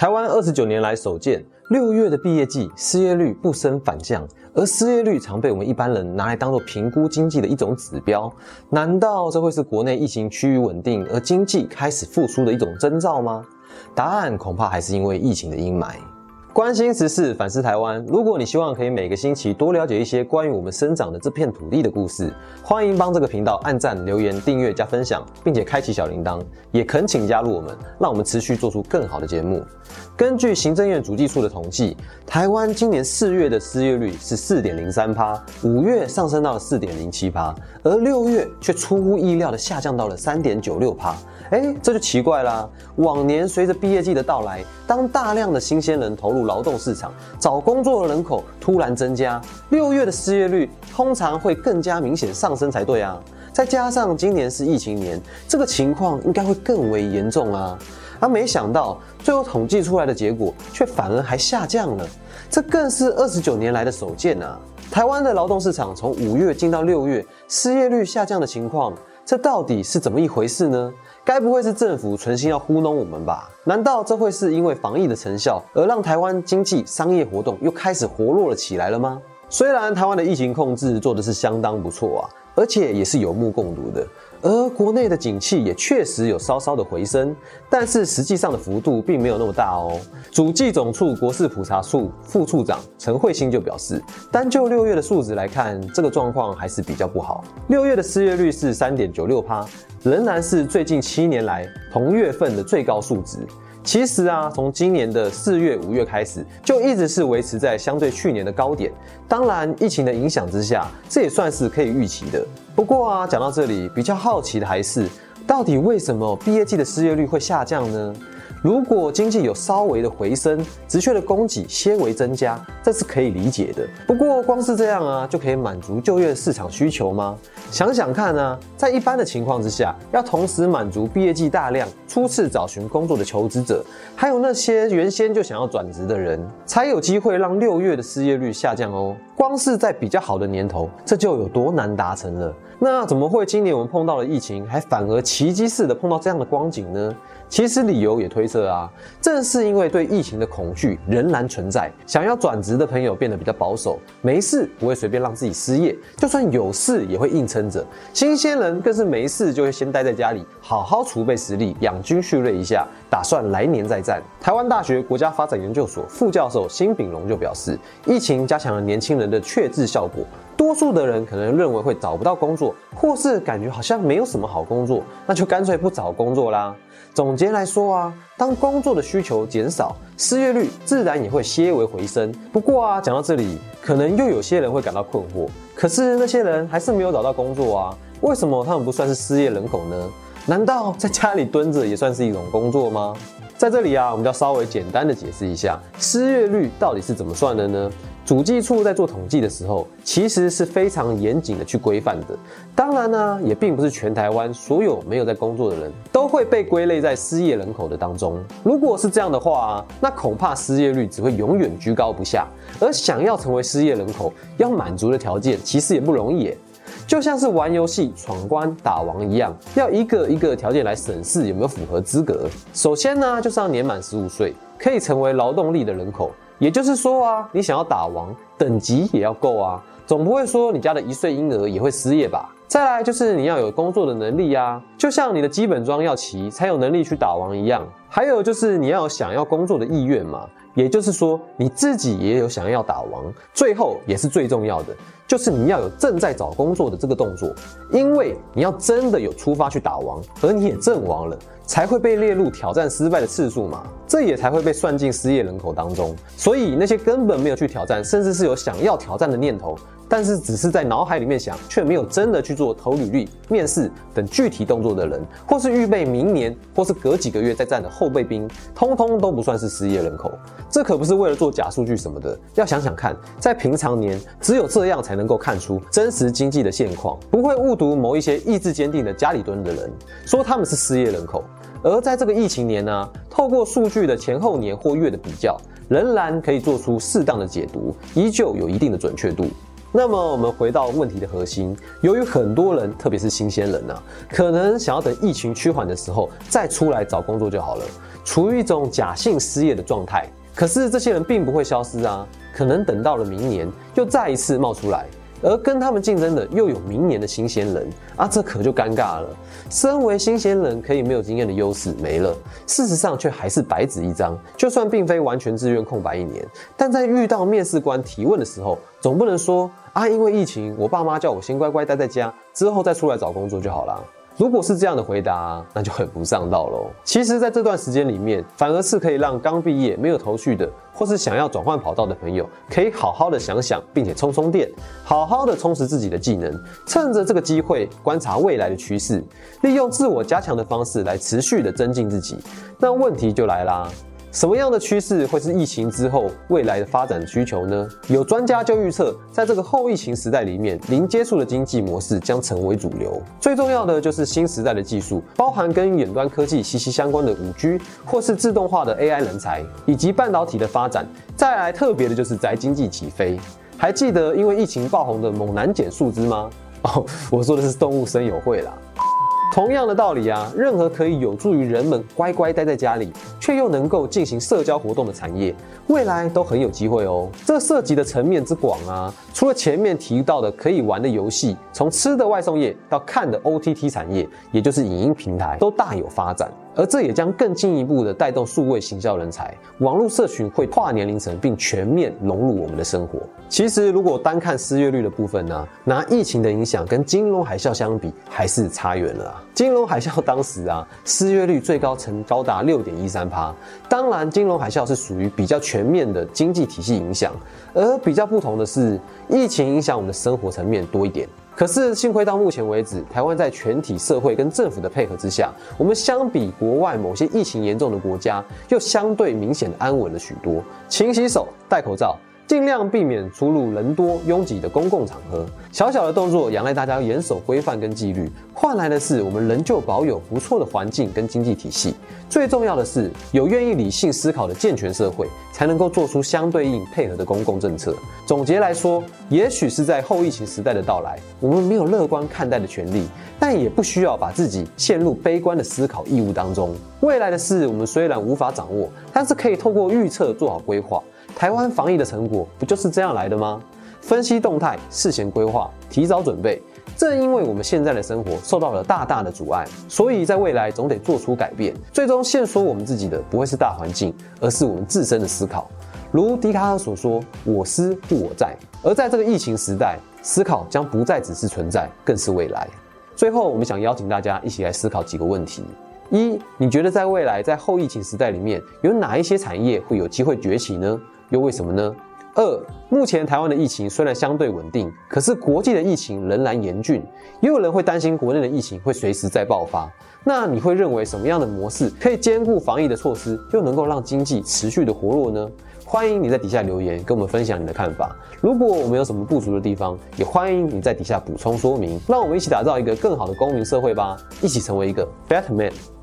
台湾二十九年来首见六月的毕业季失业率不升反降，而失业率常被我们一般人拿来当做评估经济的一种指标。难道这会是国内疫情趋于稳定，而经济开始复苏的一种征兆吗？答案恐怕还是因为疫情的阴霾。关心时事，反思台湾。如果你希望可以每个星期多了解一些关于我们生长的这片土地的故事，欢迎帮这个频道按赞、留言、订阅、加分享，并且开启小铃铛。也恳请加入我们，让我们持续做出更好的节目。根据行政院主计处的统计，台湾今年四月的失业率是四点零三趴，五月上升到了四点零七趴，而六月却出乎意料的下降到了三点九六趴。哎，这就奇怪啦。往年随着毕业季的到来，当大量的新鲜人投入劳动市场，找工作的人口突然增加，六月的失业率通常会更加明显上升才对啊。再加上今年是疫情年，这个情况应该会更为严重啊。而没想到，最后统计出来的结果却反而还下降了，这更是二十九年来的首见啊！台湾的劳动市场从五月进到六月，失业率下降的情况，这到底是怎么一回事呢？该不会是政府存心要糊弄我们吧？难道这会是因为防疫的成效，而让台湾经济商业活动又开始活络了起来了吗？虽然台湾的疫情控制做的是相当不错啊，而且也是有目共睹的。而国内的景气也确实有稍稍的回升，但是实际上的幅度并没有那么大哦。主计总处国事普查处副处长陈慧欣就表示，单就六月的数值来看，这个状况还是比较不好。六月的失业率是三点九六趴，仍然是最近七年来同月份的最高数值。其实啊，从今年的四月、五月开始，就一直是维持在相对去年的高点。当然，疫情的影响之下，这也算是可以预期的。不过啊，讲到这里，比较好奇的还是，到底为什么毕业季的失业率会下降呢？如果经济有稍微的回升，职缺的供给些微增加，这是可以理解的。不过光是这样啊，就可以满足就业市场需求吗？想想看啊，在一般的情况之下，要同时满足毕业季大量初次找寻工作的求职者，还有那些原先就想要转职的人，才有机会让六月的失业率下降哦。光是在比较好的年头，这就有多难达成了。那怎么会今年我们碰到了疫情，还反而奇迹似的碰到这样的光景呢？其实理由也推推测啊，正是因为对疫情的恐惧仍然存在，想要转职的朋友变得比较保守，没事不会随便让自己失业，就算有事也会硬撑着。新鲜人更是没事就会先待在家里，好好储备实力，养精蓄锐一下，打算来年再战。台湾大学国家发展研究所副教授辛炳龙就表示，疫情加强了年轻人的确制效果。多数的人可能认为会找不到工作，或是感觉好像没有什么好工作，那就干脆不找工作啦。总结来说啊，当工作的需求减少，失业率自然也会些微回升。不过啊，讲到这里，可能又有些人会感到困惑。可是那些人还是没有找到工作啊，为什么他们不算是失业人口呢？难道在家里蹲着也算是一种工作吗？在这里啊，我们就要稍微简单的解释一下，失业率到底是怎么算的呢？主计处在做统计的时候，其实是非常严谨的去规范的。当然呢，也并不是全台湾所有没有在工作的人都会被归类在失业人口的当中。如果是这样的话，那恐怕失业率只会永远居高不下。而想要成为失业人口，要满足的条件其实也不容易。就像是玩游戏闯关打王一样，要一个一个条件来审视有没有符合资格。首先呢，就是要年满十五岁，可以成为劳动力的人口。也就是说啊，你想要打王，等级也要够啊，总不会说你家的一岁婴儿也会失业吧？再来就是你要有工作的能力啊，就像你的基本装要齐，才有能力去打王一样。还有就是你要有想要工作的意愿嘛，也就是说你自己也有想要打王。最后也是最重要的，就是你要有正在找工作的这个动作，因为你要真的有出发去打王，而你也阵亡了。才会被列入挑战失败的次数嘛，这也才会被算进失业人口当中。所以那些根本没有去挑战，甚至是有想要挑战的念头。但是只是在脑海里面想，却没有真的去做投履历、面试等具体动作的人，或是预备明年或是隔几个月再战的后备兵，通通都不算是失业人口。这可不是为了做假数据什么的。要想想看，在平常年，只有这样才能够看出真实经济的现况，不会误读某一些意志坚定的家里蹲的人，说他们是失业人口。而在这个疫情年呢，透过数据的前后年或月的比较，仍然可以做出适当的解读，依旧有一定的准确度。那么我们回到问题的核心，由于很多人，特别是新鲜人呐，可能想要等疫情趋缓的时候再出来找工作就好了，处于一种假性失业的状态。可是这些人并不会消失啊，可能等到了明年又再一次冒出来。而跟他们竞争的又有明年的新鲜人啊，这可就尴尬了。身为新鲜人，可以没有经验的优势没了，事实上却还是白纸一张。就算并非完全自愿空白一年，但在遇到面试官提问的时候，总不能说啊，因为疫情，我爸妈叫我先乖乖待在家，之后再出来找工作就好了。如果是这样的回答，那就很不上道喽。其实，在这段时间里面，反而是可以让刚毕业没有头绪的，或是想要转换跑道的朋友，可以好好的想想，并且充充电，好好的充实自己的技能，趁着这个机会观察未来的趋势，利用自我加强的方式来持续的增进自己。那问题就来啦。什么样的趋势会是疫情之后未来的发展需求呢？有专家就预测，在这个后疫情时代里面，零接触的经济模式将成为主流。最重要的就是新时代的技术，包含跟远端科技息息相关的五 G，或是自动化的 AI 人才，以及半导体的发展。再来特别的就是宅经济起飞。还记得因为疫情爆红的猛男减树枝吗？哦，我说的是动物森友会啦。同样的道理啊，任何可以有助于人们乖乖待在家里，却又能够进行社交活动的产业，未来都很有机会哦。这涉及的层面之广啊，除了前面提到的可以玩的游戏，从吃的外送业到看的 OTT 产业，也就是影音平台，都大有发展。而这也将更进一步的带动数位行销人才，网络社群会跨年龄层，并全面融入我们的生活。其实，如果单看失业率的部分呢，拿疫情的影响跟金融海啸相比，还是差远了。金融海啸当时啊，失业率最高曾高达六点一三趴。当然，金融海啸是属于比较全面的经济体系影响，而比较不同的是，疫情影响我们的生活层面多一点。可是幸亏到目前为止，台湾在全体社会跟政府的配合之下，我们相比国外某些疫情严重的国家，又相对明显的安稳了许多。勤洗手，戴口罩。尽量避免出入人多拥挤的公共场合，小小的动作仰赖大家严守规范跟纪律，换来的是我们仍旧保有不错的环境跟经济体系。最重要的是，有愿意理性思考的健全社会，才能够做出相对应配合的公共政策。总结来说，也许是在后疫情时代的到来，我们没有乐观看待的权利，但也不需要把自己陷入悲观的思考义务当中。未来的事，我们虽然无法掌握，但是可以透过预测做好规划。台湾防疫的成果不就是这样来的吗？分析动态，事前规划，提早准备。正因为我们现在的生活受到了大大的阻碍，所以在未来总得做出改变。最终限缩我们自己的不会是大环境，而是我们自身的思考。如笛卡尔所说：“我思故我在。”而在这个疫情时代，思考将不再只是存在，更是未来。最后，我们想邀请大家一起来思考几个问题。一，你觉得在未来，在后疫情时代里面，有哪一些产业会有机会崛起呢？又为什么呢？二，目前台湾的疫情虽然相对稳定，可是国际的疫情仍然严峻，也有人会担心国内的疫情会随时再爆发。那你会认为什么样的模式可以兼顾防疫的措施，又能够让经济持续的活络呢？欢迎你在底下留言，跟我们分享你的看法。如果我们有什么不足的地方，也欢迎你在底下补充说明。让我们一起打造一个更好的公民社会吧，一起成为一个 better man。